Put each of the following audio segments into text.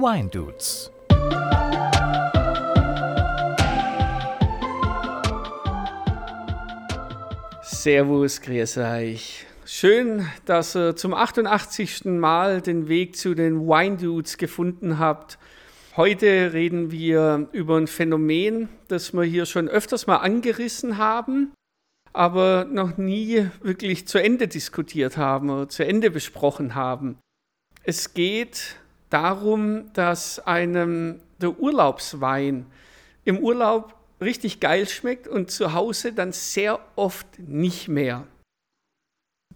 Wine Dudes. Servus, grüß euch. Schön, dass ihr zum 88. Mal den Weg zu den Wine Dudes gefunden habt. Heute reden wir über ein Phänomen, das wir hier schon öfters mal angerissen haben, aber noch nie wirklich zu Ende diskutiert haben oder zu Ende besprochen haben. Es geht darum, dass einem der Urlaubswein im Urlaub richtig geil schmeckt und zu Hause dann sehr oft nicht mehr.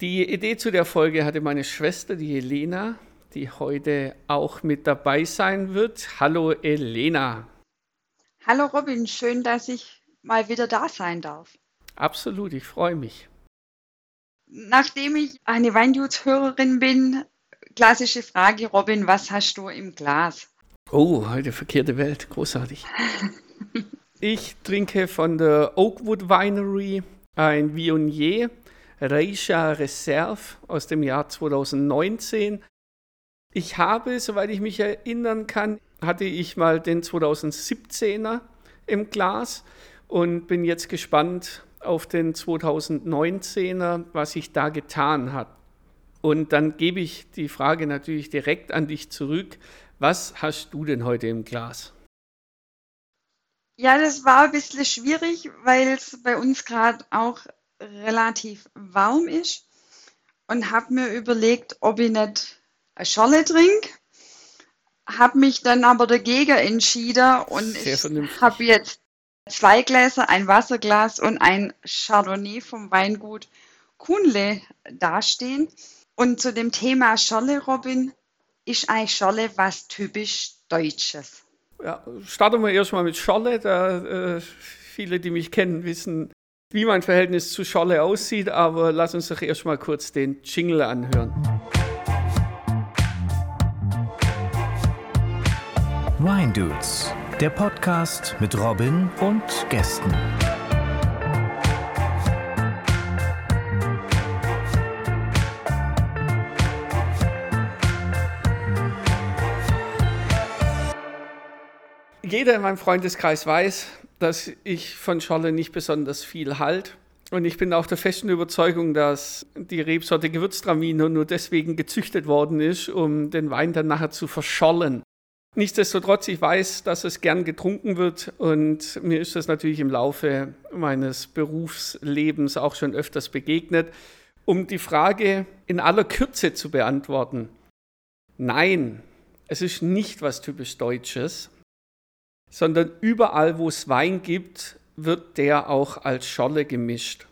Die Idee zu der Folge hatte meine Schwester, die Elena, die heute auch mit dabei sein wird. Hallo Elena. Hallo Robin, schön, dass ich mal wieder da sein darf. Absolut, ich freue mich. Nachdem ich eine Weindudes-Hörerin bin, klassische Frage, Robin, was hast du im Glas? Oh, heute verkehrte Welt, großartig. ich trinke von der Oakwood Winery ein Viognier Reisha Reserve aus dem Jahr 2019. Ich habe, soweit ich mich erinnern kann, hatte ich mal den 2017er im Glas und bin jetzt gespannt auf den 2019er, was sich da getan hat. Und dann gebe ich die Frage natürlich direkt an dich zurück. Was hast du denn heute im Glas? Ja, das war ein bisschen schwierig, weil es bei uns gerade auch relativ warm ist und habe mir überlegt, ob ich nicht eine Scholle trinke. Habe mich dann aber dagegen entschieden und ich habe jetzt zwei Gläser, ein Wasserglas und ein Chardonnay vom Weingut Kuhnle dastehen. Und zu dem Thema Scholle, Robin, ist eigentlich Scholle was typisch Deutsches? Ja, starten wir erstmal mit Scholle. Da, äh, viele, die mich kennen, wissen, wie mein Verhältnis zu Scholle aussieht, aber lass uns doch erstmal kurz den Jingle anhören. Wine Dudes, der Podcast mit Robin und Gästen. Jeder in meinem Freundeskreis weiß, dass ich von Scholle nicht besonders viel halt. Und ich bin auch der festen Überzeugung, dass die Rebsorte Gewürztraminer nur deswegen gezüchtet worden ist, um den Wein dann nachher zu verschollen. Nichtsdestotrotz, ich weiß, dass es gern getrunken wird und mir ist das natürlich im Laufe meines Berufslebens auch schon öfters begegnet. Um die Frage in aller Kürze zu beantworten, nein, es ist nicht was typisch Deutsches, sondern überall, wo es Wein gibt, wird der auch als Scholle gemischt.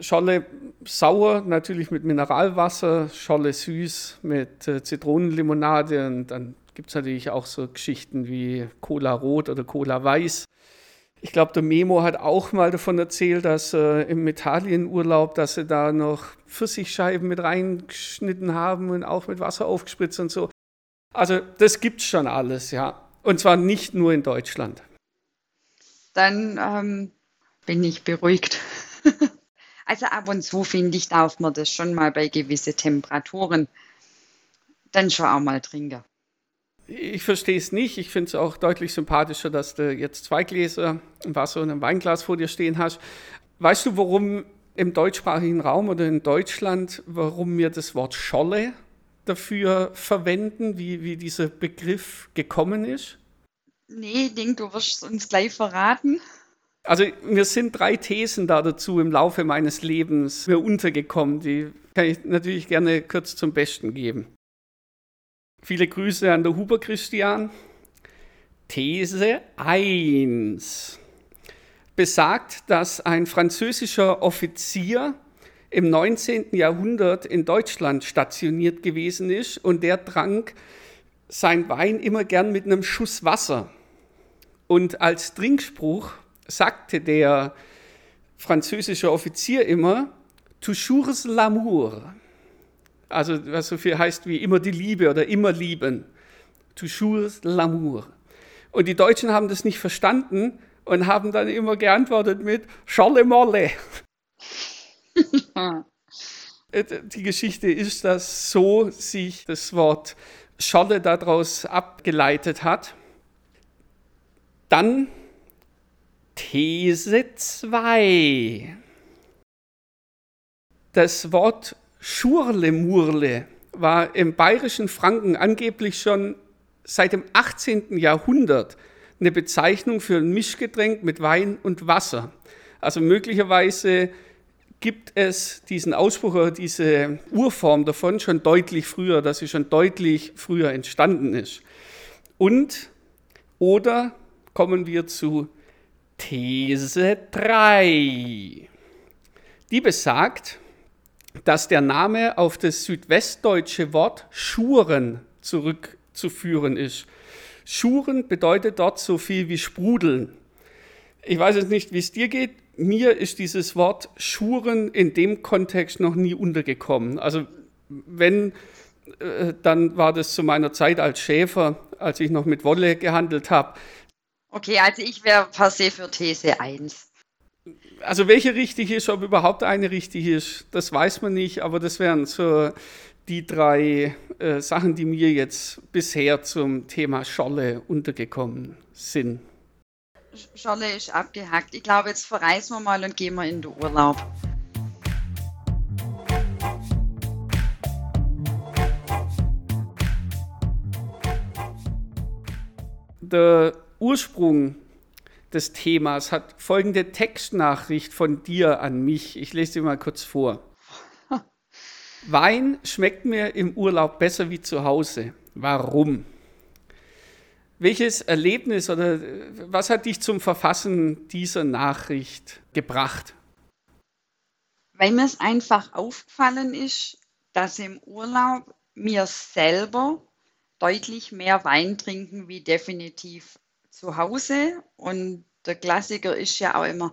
Scholle sauer, natürlich mit Mineralwasser, Scholle süß mit äh, Zitronenlimonade und dann gibt es natürlich auch so Geschichten wie Cola Rot oder Cola Weiß. Ich glaube, der Memo hat auch mal davon erzählt, dass äh, im Italienurlaub, dass sie da noch Pfirsichscheiben mit reingeschnitten haben und auch mit Wasser aufgespritzt und so. Also das gibt es schon alles, ja. Und zwar nicht nur in Deutschland. Dann ähm, bin ich beruhigt. also ab und zu finde ich, darf man das schon mal bei gewissen Temperaturen dann schon auch mal trinken. Ich verstehe es nicht. Ich finde es auch deutlich sympathischer, dass du jetzt zwei Gläser, ein Wasser und ein Weinglas vor dir stehen hast. Weißt du, warum im deutschsprachigen Raum oder in Deutschland, warum mir das Wort Scholle dafür verwenden, wie, wie dieser Begriff gekommen ist? Nee, ich denke, du wirst uns gleich verraten. Also mir sind drei Thesen da dazu im Laufe meines Lebens mir untergekommen, die kann ich natürlich gerne kurz zum Besten geben. Viele Grüße an der Huber Christian. These 1 besagt, dass ein französischer Offizier im 19. Jahrhundert in Deutschland stationiert gewesen ist und der trank sein Wein immer gern mit einem Schuss Wasser. Und als Trinkspruch sagte der französische Offizier immer, toujours l'amour. Also was so viel heißt wie immer die Liebe oder immer lieben. Toujours l'amour. Und die Deutschen haben das nicht verstanden und haben dann immer geantwortet mit. Äh, die Geschichte ist, dass so sich das Wort Scholle daraus abgeleitet hat. Dann These 2. Das Wort Schurlemurle war im bayerischen Franken angeblich schon seit dem 18. Jahrhundert eine Bezeichnung für ein Mischgetränk mit Wein und Wasser. Also möglicherweise gibt es diesen Ausspruch oder diese Urform davon schon deutlich früher, dass sie schon deutlich früher entstanden ist. Und oder kommen wir zu These 3. Die besagt, dass der Name auf das südwestdeutsche Wort Schuren zurückzuführen ist. Schuren bedeutet dort so viel wie sprudeln. Ich weiß jetzt nicht, wie es dir geht. Mir ist dieses Wort Schuren in dem Kontext noch nie untergekommen. Also wenn, äh, dann war das zu meiner Zeit als Schäfer, als ich noch mit Wolle gehandelt habe. Okay, also ich wäre se für These 1 also welche richtig ist, ob überhaupt eine richtig ist, das weiß man nicht, aber das wären so die drei äh, Sachen, die mir jetzt bisher zum Thema Scholle untergekommen sind. Scholle ist abgehackt. Ich glaube, jetzt verreisen wir mal und gehen wir in den Urlaub. Der Ursprung des Themas hat folgende Textnachricht von dir an mich. Ich lese sie mal kurz vor. Wein schmeckt mir im Urlaub besser wie zu Hause. Warum? Welches Erlebnis oder was hat dich zum Verfassen dieser Nachricht gebracht? Weil mir es einfach aufgefallen ist, dass im Urlaub mir selber deutlich mehr Wein trinken wie definitiv zu Hause und der Klassiker ist ja auch immer,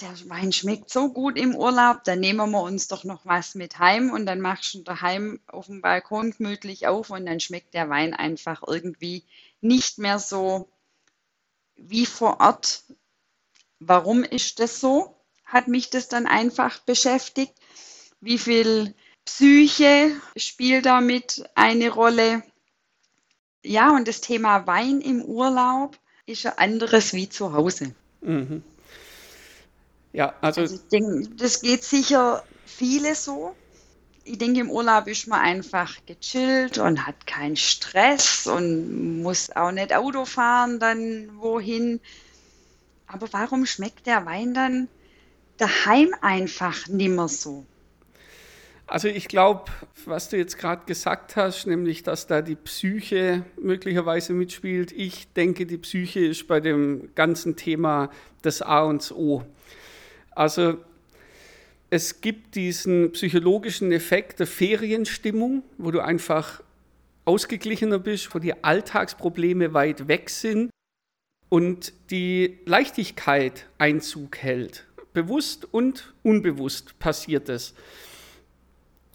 der Wein schmeckt so gut im Urlaub, dann nehmen wir uns doch noch was mit heim und dann machst du daheim auf dem Balkon gemütlich auf und dann schmeckt der Wein einfach irgendwie nicht mehr so wie vor Ort. Warum ist das so? Hat mich das dann einfach beschäftigt. Wie viel Psyche spielt damit eine Rolle? Ja, und das Thema Wein im Urlaub ist ein anderes wie zu Hause. Mhm. Ja, also, also ich denke, das geht sicher viele so. Ich denke, im Urlaub ist man einfach gechillt und hat keinen Stress und muss auch nicht Auto fahren dann wohin. Aber warum schmeckt der Wein dann daheim einfach nimmer so? Also ich glaube, was du jetzt gerade gesagt hast, nämlich dass da die Psyche möglicherweise mitspielt, ich denke, die Psyche ist bei dem ganzen Thema das A und O. Also es gibt diesen psychologischen Effekt der Ferienstimmung, wo du einfach ausgeglichener bist, wo die Alltagsprobleme weit weg sind und die Leichtigkeit Einzug hält. Bewusst und unbewusst passiert es.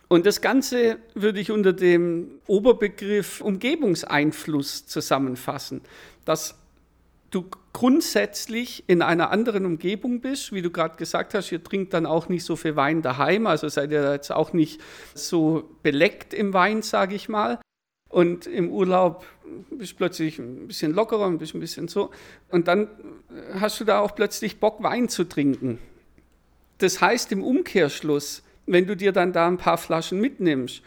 Und das Ganze würde ich unter dem Oberbegriff Umgebungseinfluss zusammenfassen, dass du grundsätzlich in einer anderen Umgebung bist, wie du gerade gesagt hast, ihr trinkt dann auch nicht so viel Wein daheim, also seid ihr jetzt auch nicht so beleckt im Wein, sage ich mal. Und im Urlaub bist du plötzlich ein bisschen lockerer, ein bisschen, ein bisschen so. Und dann hast du da auch plötzlich Bock, Wein zu trinken. Das heißt im Umkehrschluss, wenn du dir dann da ein paar Flaschen mitnimmst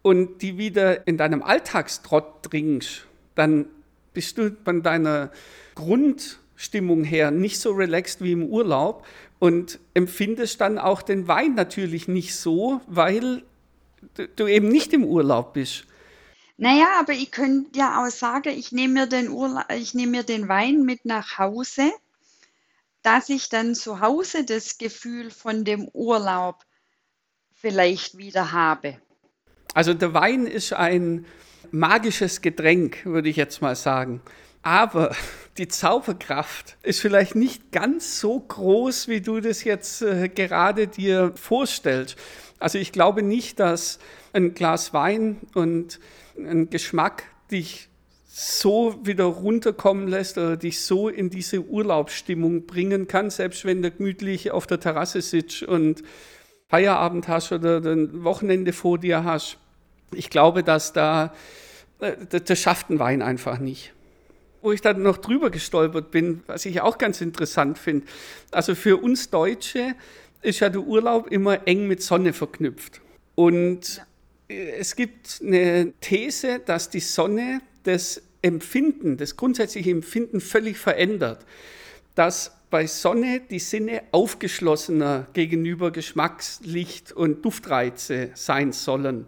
und die wieder in deinem Alltagstrott trinkst, dann bist du von deiner Grundstimmung her nicht so relaxed wie im Urlaub und empfindest dann auch den Wein natürlich nicht so, weil du eben nicht im Urlaub bist. Naja, aber ich könnte ja auch sagen, ich nehme mir den, Urla ich nehme mir den Wein mit nach Hause, dass ich dann zu Hause das Gefühl von dem Urlaub vielleicht wieder habe. Also der Wein ist ein magisches Getränk, würde ich jetzt mal sagen. Aber die Zauberkraft ist vielleicht nicht ganz so groß, wie du das jetzt äh, gerade dir vorstellst. Also ich glaube nicht, dass ein Glas Wein und ein Geschmack dich so wieder runterkommen lässt oder dich so in diese Urlaubsstimmung bringen kann, selbst wenn du gemütlich auf der Terrasse sitzt und Feierabend hast oder ein Wochenende vor dir hast. Ich glaube, dass da, äh, das schafft ein Wein einfach nicht. Wo ich dann noch drüber gestolpert bin, was ich auch ganz interessant finde. Also für uns Deutsche ist ja der Urlaub immer eng mit Sonne verknüpft. Und ja. es gibt eine These, dass die Sonne das Empfinden, das grundsätzliche Empfinden völlig verändert. Dass bei Sonne die Sinne aufgeschlossener gegenüber Geschmacks-, Licht- und Duftreize sein sollen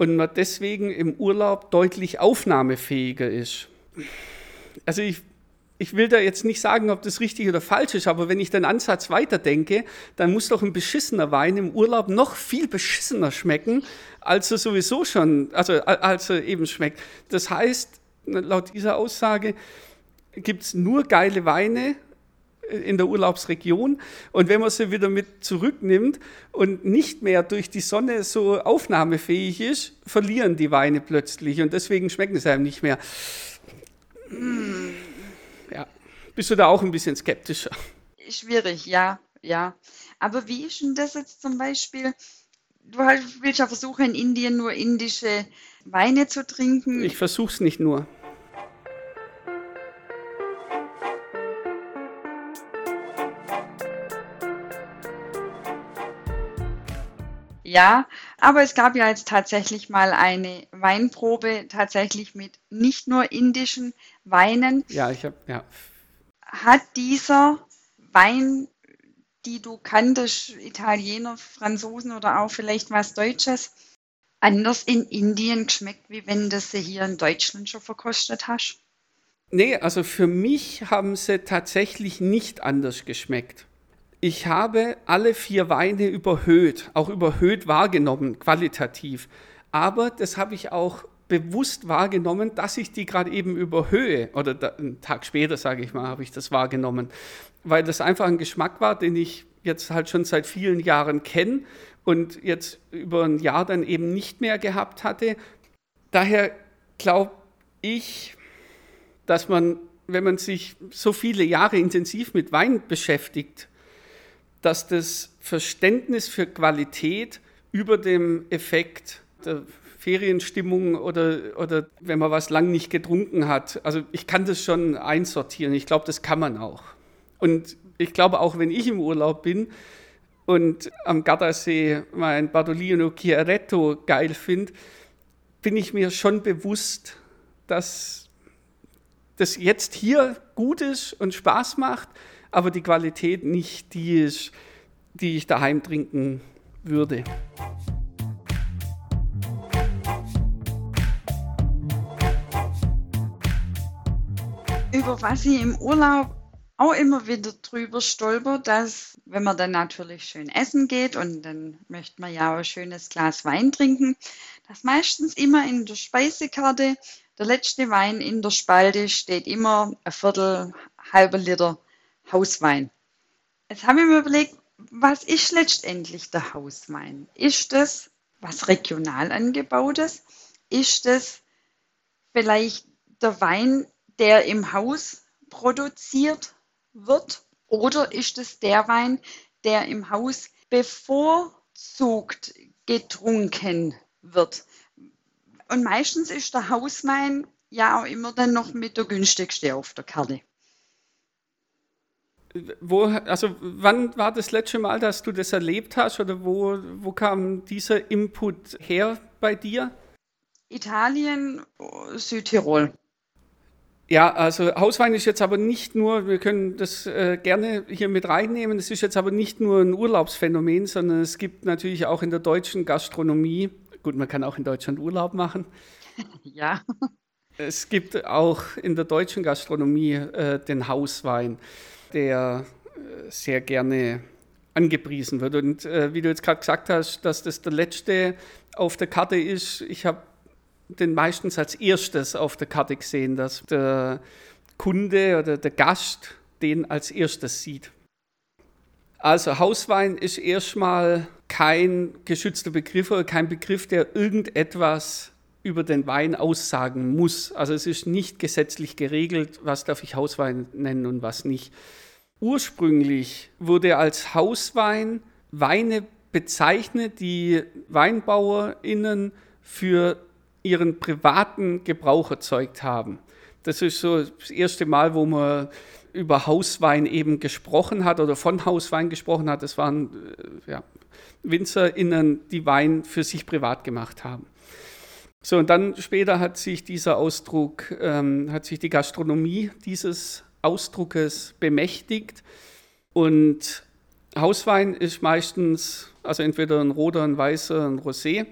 und man deswegen im Urlaub deutlich aufnahmefähiger ist. Also ich, ich will da jetzt nicht sagen, ob das richtig oder falsch ist, aber wenn ich den Ansatz weiterdenke, dann muss doch ein beschissener Wein im Urlaub noch viel beschissener schmecken, als er sowieso schon, also als er eben schmeckt. Das heißt, laut dieser Aussage gibt es nur geile Weine in der Urlaubsregion. Und wenn man sie wieder mit zurücknimmt und nicht mehr durch die Sonne so aufnahmefähig ist, verlieren die Weine plötzlich und deswegen schmecken sie einem nicht mehr. Ja, bist du da auch ein bisschen skeptischer? Schwierig, ja, ja. Aber wie ist denn das jetzt zum Beispiel? Du willst ja versuchen, in Indien nur indische Weine zu trinken. Ich versuche es nicht nur. Ja, aber es gab ja jetzt tatsächlich mal eine Weinprobe, tatsächlich mit nicht nur indischen Weinen. Ja, ich habe, ja. Hat dieser Wein, die du kanntest, Italiener, Franzosen oder auch vielleicht was Deutsches, anders in Indien geschmeckt, wie wenn du sie hier in Deutschland schon verkostet hast? Nee, also für mich haben sie tatsächlich nicht anders geschmeckt ich habe alle vier Weine überhöht, auch überhöht wahrgenommen, qualitativ. Aber das habe ich auch bewusst wahrgenommen, dass ich die gerade eben überhöhe. Oder da, einen Tag später, sage ich mal, habe ich das wahrgenommen. Weil das einfach ein Geschmack war, den ich jetzt halt schon seit vielen Jahren kenne und jetzt über ein Jahr dann eben nicht mehr gehabt hatte. Daher glaube ich, dass man, wenn man sich so viele Jahre intensiv mit Wein beschäftigt, dass das Verständnis für Qualität über dem Effekt der Ferienstimmung oder, oder wenn man was lang nicht getrunken hat. Also ich kann das schon einsortieren. Ich glaube, das kann man auch. Und ich glaube auch, wenn ich im Urlaub bin und am Gardasee mein Bartolino Chiaretto geil finde, bin ich mir schon bewusst, dass das jetzt hier gut ist und Spaß macht, aber die Qualität nicht die ist, die ich daheim trinken würde. Über was ich im Urlaub auch immer wieder drüber stolpert, dass, wenn man dann natürlich schön essen geht und dann möchte man ja auch ein schönes Glas Wein trinken, dass meistens immer in der Speisekarte der letzte Wein in der Spalte steht immer ein Viertel, halber Liter Hauswein. Jetzt habe ich mir überlegt, was ist letztendlich der Hauswein? Ist das was regional angebautes? Ist das vielleicht der Wein, der im Haus produziert wird? Oder ist es der Wein, der im Haus bevorzugt getrunken wird? Und meistens ist der Hauswein ja auch immer dann noch mit der günstigste auf der Karte. Wo, also wann war das letzte Mal, dass du das erlebt hast oder wo, wo kam dieser Input her bei dir? Italien, Südtirol. Ja, also Hauswein ist jetzt aber nicht nur, wir können das äh, gerne hier mit reinnehmen, es ist jetzt aber nicht nur ein Urlaubsphänomen, sondern es gibt natürlich auch in der deutschen Gastronomie, gut, man kann auch in Deutschland Urlaub machen. ja. Es gibt auch in der deutschen Gastronomie äh, den Hauswein der äh, sehr gerne angepriesen wird. Und äh, wie du jetzt gerade gesagt hast, dass das der letzte auf der Karte ist, ich habe den meistens als erstes auf der Karte gesehen, dass der Kunde oder der Gast den als erstes sieht. Also Hauswein ist erstmal kein geschützter Begriff oder kein Begriff, der irgendetwas über den Wein aussagen muss. Also es ist nicht gesetzlich geregelt, was darf ich Hauswein nennen und was nicht. Ursprünglich wurde als Hauswein Weine bezeichnet, die WeinbauerInnen für ihren privaten Gebrauch erzeugt haben. Das ist so das erste Mal, wo man über Hauswein eben gesprochen hat oder von Hauswein gesprochen hat. Das waren äh, ja, WinzerInnen, die Wein für sich privat gemacht haben. So, und dann später hat sich dieser Ausdruck, ähm, hat sich die Gastronomie dieses Ausdruckes bemächtigt. Und Hauswein ist meistens, also entweder ein roter, ein weißer, ein Rosé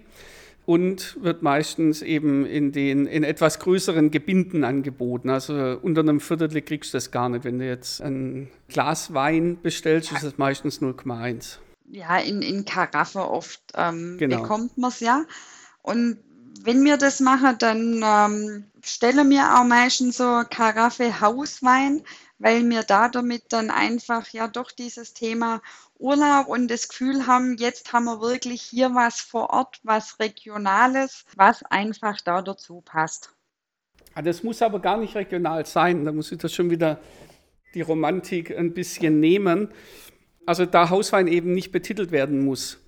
und wird meistens eben in den in etwas größeren Gebinden angeboten. Also unter einem Viertel kriegst du das gar nicht. Wenn du jetzt ein Glas Wein bestellst, ist es meistens 0,1. Ja, in, in Karaffe oft ähm, genau. bekommt man es ja. Und wenn wir das machen, dann ähm, stellen wir auch meistens so Karaffe Hauswein, weil wir da damit dann einfach ja doch dieses Thema Urlaub und das Gefühl haben, jetzt haben wir wirklich hier was vor Ort, was Regionales, was einfach da dazu passt. Ah, das muss aber gar nicht regional sein. Da muss ich das schon wieder die Romantik ein bisschen nehmen. Also da Hauswein eben nicht betitelt werden muss,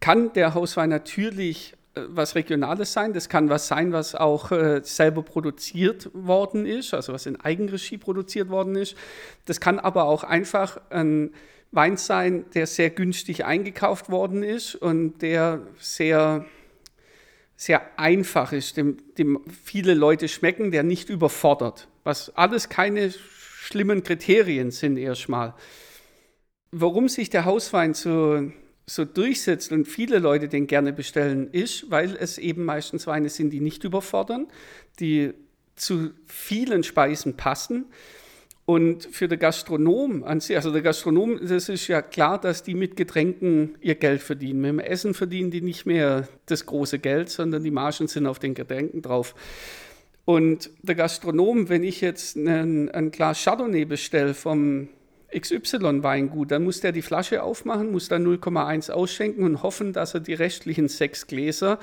kann der Hauswein natürlich was Regionales sein. Das kann was sein, was auch äh, selber produziert worden ist, also was in Eigenregie produziert worden ist. Das kann aber auch einfach ein Wein sein, der sehr günstig eingekauft worden ist und der sehr, sehr einfach ist, dem, dem viele Leute schmecken, der nicht überfordert. Was alles keine schlimmen Kriterien sind erstmal. Warum sich der Hauswein so, so durchsetzt und viele Leute den gerne bestellen, ist, weil es eben meistens Weine sind, die nicht überfordern, die zu vielen Speisen passen und für den Gastronom an sich, also der Gastronom, das ist ja klar, dass die mit Getränken ihr Geld verdienen. Mit dem Essen verdienen die nicht mehr das große Geld, sondern die Margen sind auf den Getränken drauf. Und der Gastronom, wenn ich jetzt ein Glas Chardonnay bestelle vom XY-Weingut, dann muss der die Flasche aufmachen, muss da 0,1 ausschenken und hoffen, dass er die restlichen sechs Gläser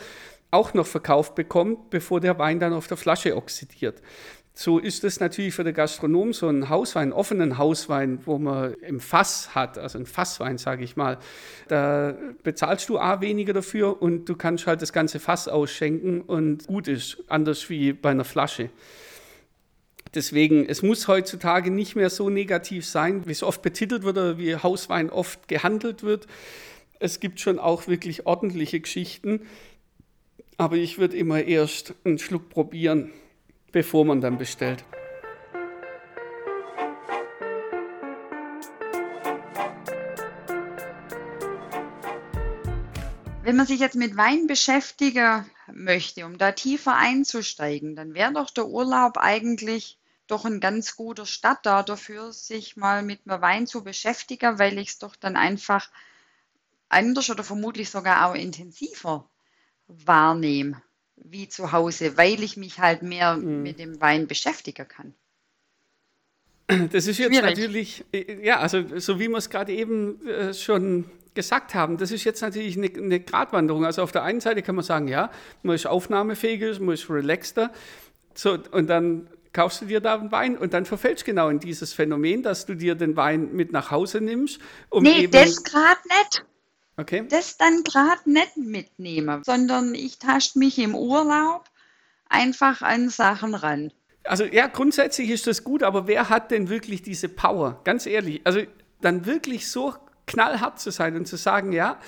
auch noch verkauft bekommt, bevor der Wein dann auf der Flasche oxidiert. So ist es natürlich für den Gastronom so ein Hauswein, offenen Hauswein, wo man im Fass hat, also ein Fasswein, sage ich mal. Da bezahlst du A weniger dafür und du kannst halt das ganze Fass ausschenken und gut ist, anders wie bei einer Flasche. Deswegen, es muss heutzutage nicht mehr so negativ sein, wie es oft betitelt wird oder wie Hauswein oft gehandelt wird. Es gibt schon auch wirklich ordentliche Geschichten, aber ich würde immer erst einen Schluck probieren bevor man dann bestellt. Wenn man sich jetzt mit Wein beschäftigen möchte, um da tiefer einzusteigen, dann wäre doch der Urlaub eigentlich doch ein ganz guter Start da dafür, sich mal mit einem Wein zu beschäftigen, weil ich es doch dann einfach anders oder vermutlich sogar auch intensiver wahrnehme wie zu Hause, weil ich mich halt mehr mhm. mit dem Wein beschäftigen kann. Das ist jetzt Schwierig. natürlich, äh, ja, also so wie wir es gerade eben äh, schon gesagt haben, das ist jetzt natürlich eine, eine Gratwanderung. Also auf der einen Seite kann man sagen, ja, man ist aufnahmefähiger, man ist relaxter. So, und dann kaufst du dir da einen Wein und dann verfällst du genau in dieses Phänomen, dass du dir den Wein mit nach Hause nimmst. Um nee, das gerade nicht. Okay. Das dann gerade nicht mitnehmen, sondern ich tasche mich im Urlaub einfach an Sachen ran. Also ja, grundsätzlich ist das gut, aber wer hat denn wirklich diese Power? Ganz ehrlich, also dann wirklich so knallhart zu sein und zu sagen, ja,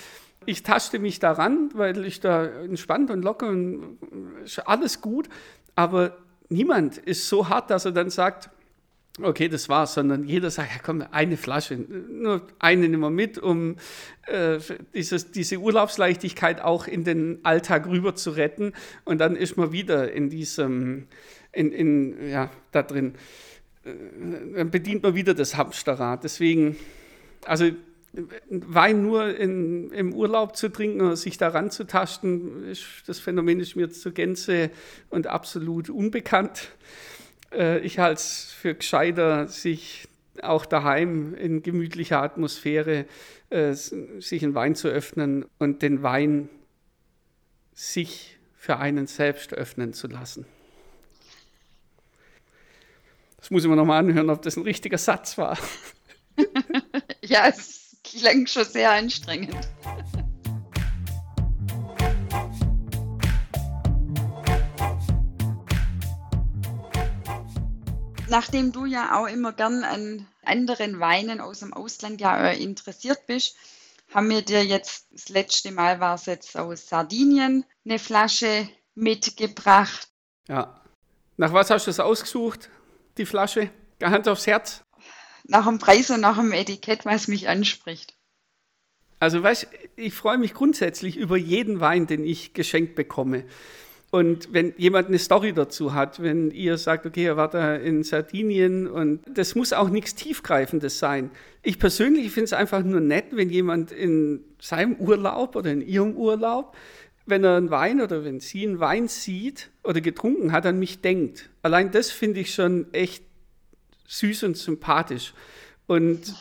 ich taschte mich daran, weil ich da entspannt und locker und alles gut, aber niemand ist so hart, dass er dann sagt, okay, das war's, sondern jeder sagt, ja komm, eine Flasche, nur eine nehmen wir mit, um äh, dieses, diese Urlaubsleichtigkeit auch in den Alltag rüber zu retten. Und dann ist man wieder in diesem, in, in, ja, da drin, äh, dann bedient man wieder das Hamsterrad. Deswegen, also Wein nur in, im Urlaub zu trinken oder sich daran zu tasten, ist, das Phänomen ist mir zur Gänze und absolut unbekannt. Äh, ich halte es für gescheiter, sich auch daheim in gemütlicher Atmosphäre äh, sich einen Wein zu öffnen und den Wein sich für einen selbst öffnen zu lassen. Das muss ich mir nochmal anhören, ob das ein richtiger Satz war. ja, es klingt schon sehr anstrengend. Nachdem du ja auch immer gern an anderen Weinen aus dem Ausland ja äh, interessiert bist, haben wir dir jetzt, das letzte Mal war es jetzt aus Sardinien, eine Flasche mitgebracht. Ja. Nach was hast du es ausgesucht, die Flasche? Hand aufs Herz? Nach dem Preis und nach dem Etikett, was mich anspricht. Also, weißt ich freue mich grundsätzlich über jeden Wein, den ich geschenkt bekomme. Und wenn jemand eine Story dazu hat, wenn ihr sagt, okay, er war da in Sardinien und das muss auch nichts Tiefgreifendes sein. Ich persönlich finde es einfach nur nett, wenn jemand in seinem Urlaub oder in ihrem Urlaub, wenn er einen Wein oder wenn sie einen Wein sieht oder getrunken hat, an mich denkt. Allein das finde ich schon echt süß und sympathisch. Und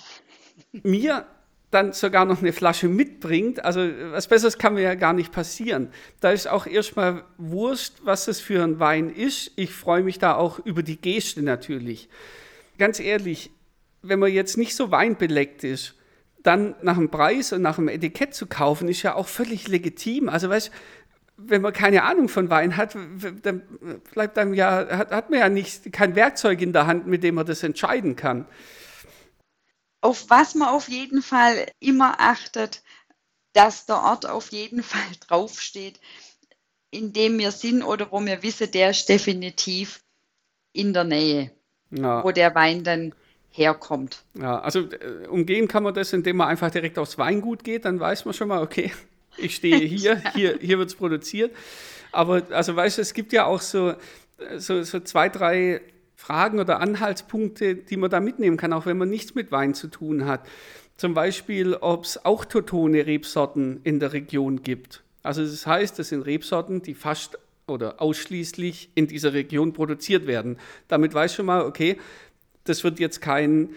mir dann sogar noch eine Flasche mitbringt, also was Besseres kann mir ja gar nicht passieren. Da ist auch erstmal wurscht, was das für ein Wein ist. Ich freue mich da auch über die Geste natürlich. Ganz ehrlich, wenn man jetzt nicht so weinbeleckt ist, dann nach dem Preis und nach dem Etikett zu kaufen, ist ja auch völlig legitim. Also weißt wenn man keine Ahnung von Wein hat, dann bleibt einem ja, hat, hat man ja nicht kein Werkzeug in der Hand, mit dem man das entscheiden kann auf was man auf jeden Fall immer achtet, dass der Ort auf jeden Fall draufsteht, in dem wir sind oder wo wir wissen, der ist definitiv in der Nähe, ja. wo der Wein dann herkommt. Ja, also äh, umgehen kann man das, indem man einfach direkt aufs Weingut geht, dann weiß man schon mal, okay, ich stehe hier, hier, hier wird es produziert. Aber also weißt du, es gibt ja auch so, so, so zwei, drei Fragen oder Anhaltspunkte, die man da mitnehmen kann, auch wenn man nichts mit Wein zu tun hat. Zum Beispiel, ob es autotone Rebsorten in der Region gibt. Also das heißt, das sind Rebsorten, die fast oder ausschließlich in dieser Region produziert werden. Damit weiß schon mal, okay, das wird jetzt kein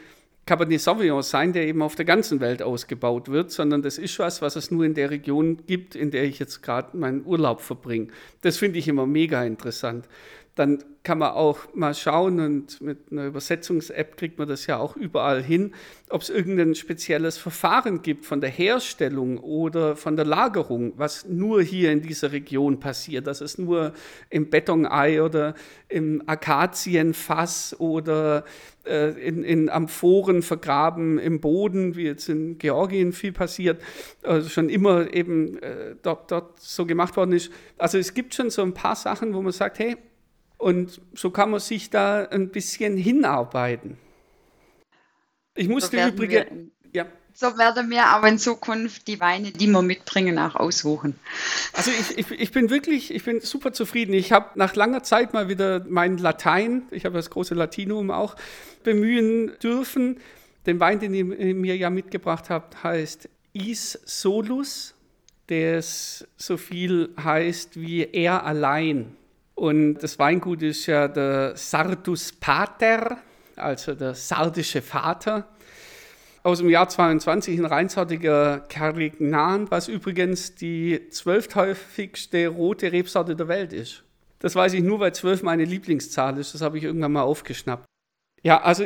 Cabernet Sauvignon sein, der eben auf der ganzen Welt ausgebaut wird, sondern das ist was, was es nur in der Region gibt, in der ich jetzt gerade meinen Urlaub verbringe. Das finde ich immer mega interessant dann kann man auch mal schauen und mit einer Übersetzungs-App kriegt man das ja auch überall hin, ob es irgendein spezielles Verfahren gibt von der Herstellung oder von der Lagerung, was nur hier in dieser Region passiert, dass es nur im Betonei oder im Akazienfass oder äh, in, in Amphoren vergraben im Boden, wie jetzt in Georgien viel passiert, also schon immer eben äh, dort, dort so gemacht worden ist. Also es gibt schon so ein paar Sachen, wo man sagt, hey, und so kann man sich da ein bisschen hinarbeiten. Ich musste so übrigens. Ja. So werden wir aber in Zukunft die Weine, die wir mitbringen, auch aussuchen. Also ich, ich, ich bin wirklich, ich bin super zufrieden. Ich habe nach langer Zeit mal wieder mein Latein, ich habe das große Latinum auch, bemühen dürfen. Den Wein, den ihr mir ja mitgebracht habt, heißt Is Solus, der so viel heißt wie er allein. Und das Weingut ist ja der Sardus Pater, also der sardische Vater, aus dem Jahr 22, ein reinsortiger Carignan, was übrigens die zwölfthäufigste rote Rebsorte der Welt ist. Das weiß ich nur, weil zwölf meine Lieblingszahl ist. Das habe ich irgendwann mal aufgeschnappt. Ja, also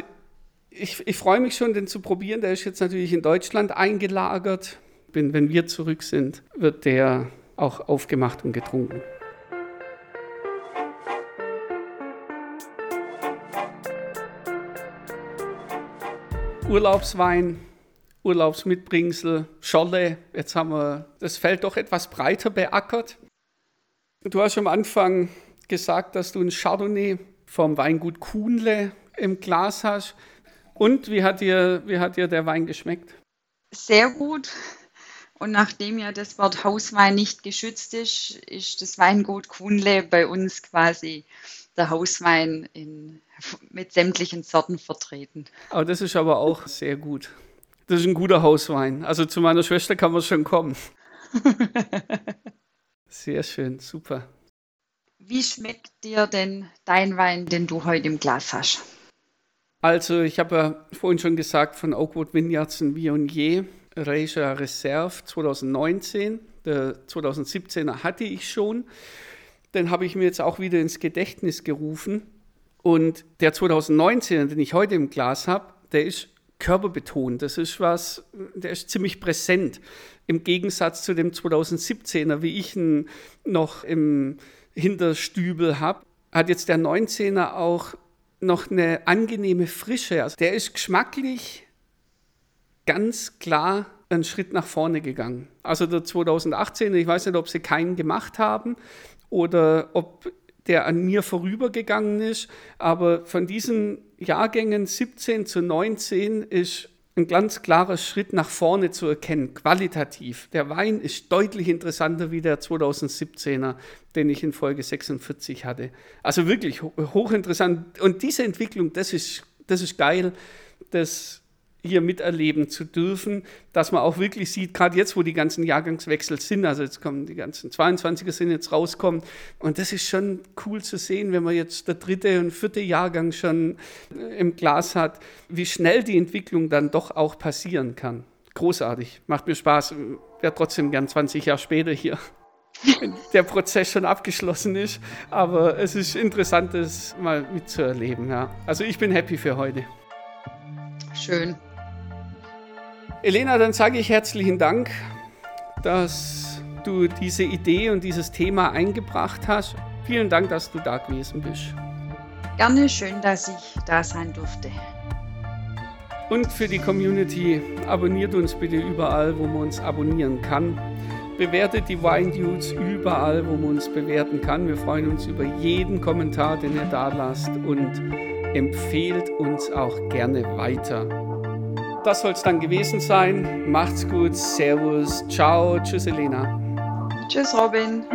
ich, ich freue mich schon, den zu probieren. Der ist jetzt natürlich in Deutschland eingelagert. Wenn wir zurück sind, wird der auch aufgemacht und getrunken. Urlaubswein, Urlaubsmitbringsel, Scholle. Jetzt haben wir das Feld doch etwas breiter beackert. Du hast am Anfang gesagt, dass du ein Chardonnay vom Weingut Kuhnle im Glas hast. Und wie hat dir, wie hat dir der Wein geschmeckt? Sehr gut. Und nachdem ja das Wort Hauswein nicht geschützt ist, ist das Weingut Kuhnle bei uns quasi der Hauswein in, mit sämtlichen Sorten vertreten. Aber das ist aber auch sehr gut. Das ist ein guter Hauswein. Also zu meiner Schwester kann man schon kommen. sehr schön, super. Wie schmeckt dir denn dein Wein, den du heute im Glas hast? Also, ich habe ja vorhin schon gesagt, von Oakwood Vineyards ein Viognier Regia Reserve 2019. Der 2017er hatte ich schon den habe ich mir jetzt auch wieder ins Gedächtnis gerufen. Und der 2019, den ich heute im Glas habe, der ist körperbetont. Das ist was, der ist ziemlich präsent. Im Gegensatz zu dem 2017er, wie ich ihn noch im Hinterstübel habe, hat jetzt der 19er auch noch eine angenehme Frische. Also der ist geschmacklich ganz klar einen Schritt nach vorne gegangen. Also der 2018, ich weiß nicht, ob sie keinen gemacht haben oder ob der an mir vorübergegangen ist, aber von diesen Jahrgängen 17 zu 19 ist ein ganz klarer Schritt nach vorne zu erkennen, qualitativ. Der Wein ist deutlich interessanter wie der 2017er, den ich in Folge 46 hatte. Also wirklich hochinteressant. Und diese Entwicklung, das ist, das ist geil. Das hier miterleben zu dürfen, dass man auch wirklich sieht, gerade jetzt, wo die ganzen Jahrgangswechsel sind, also jetzt kommen die ganzen 22er sind jetzt rauskommen und das ist schon cool zu sehen, wenn man jetzt der dritte und vierte Jahrgang schon äh, im Glas hat, wie schnell die Entwicklung dann doch auch passieren kann. Großartig, macht mir Spaß, wäre trotzdem gern 20 Jahre später hier wenn der Prozess schon abgeschlossen ist. Aber es ist interessant, das mal mitzuerleben. Ja. Also ich bin happy für heute. Schön. Elena, dann sage ich herzlichen Dank, dass du diese Idee und dieses Thema eingebracht hast. Vielen Dank, dass du da gewesen bist. Gerne, schön, dass ich da sein durfte. Und für die Community, abonniert uns bitte überall, wo man uns abonnieren kann. Bewertet die Wine Dudes überall, wo man uns bewerten kann. Wir freuen uns über jeden Kommentar, den ihr da lasst und empfehlt uns auch gerne weiter das soll es dann gewesen sein. Macht's gut, Servus, ciao, tschüss Elena. Tschüss Robin.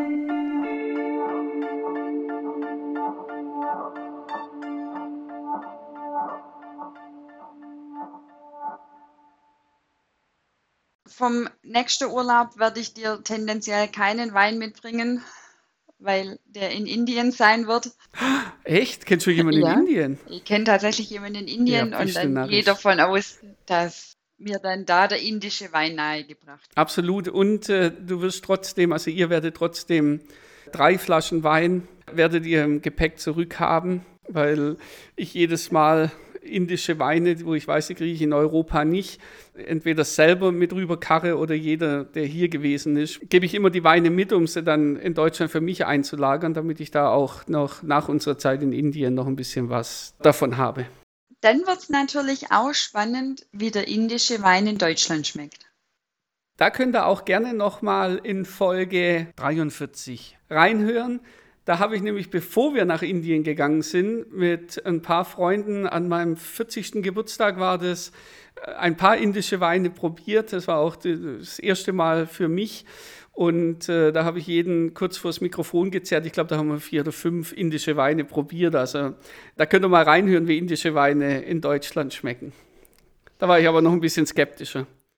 Vom nächsten Urlaub werde ich dir tendenziell keinen Wein mitbringen, weil der in Indien sein wird. Echt? Kennst du jemanden ja, in Indien? Ich kenne tatsächlich jemanden in Indien ja, und dann gehe davon aus, dass mir dann da der indische Wein nahegebracht. Absolut. Und äh, du wirst trotzdem, also ihr werdet trotzdem drei Flaschen Wein, werdet ihr im Gepäck zurückhaben, weil ich jedes Mal indische Weine, wo ich weiß, die kriege ich in Europa nicht, entweder selber mit rüberkarre oder jeder, der hier gewesen ist, gebe ich immer die Weine mit, um sie dann in Deutschland für mich einzulagern, damit ich da auch noch nach unserer Zeit in Indien noch ein bisschen was davon habe. Dann wird es natürlich auch spannend, wie der indische Wein in Deutschland schmeckt. Da könnt ihr auch gerne nochmal in Folge 43 reinhören. Da habe ich nämlich, bevor wir nach Indien gegangen sind, mit ein paar Freunden an meinem 40. Geburtstag war das, äh, ein paar indische Weine probiert. Das war auch das erste Mal für mich. Und äh, da habe ich jeden kurz vors Mikrofon gezerrt. Ich glaube, da haben wir vier oder fünf indische Weine probiert. Also da könnt ihr mal reinhören, wie indische Weine in Deutschland schmecken. Da war ich aber noch ein bisschen skeptischer.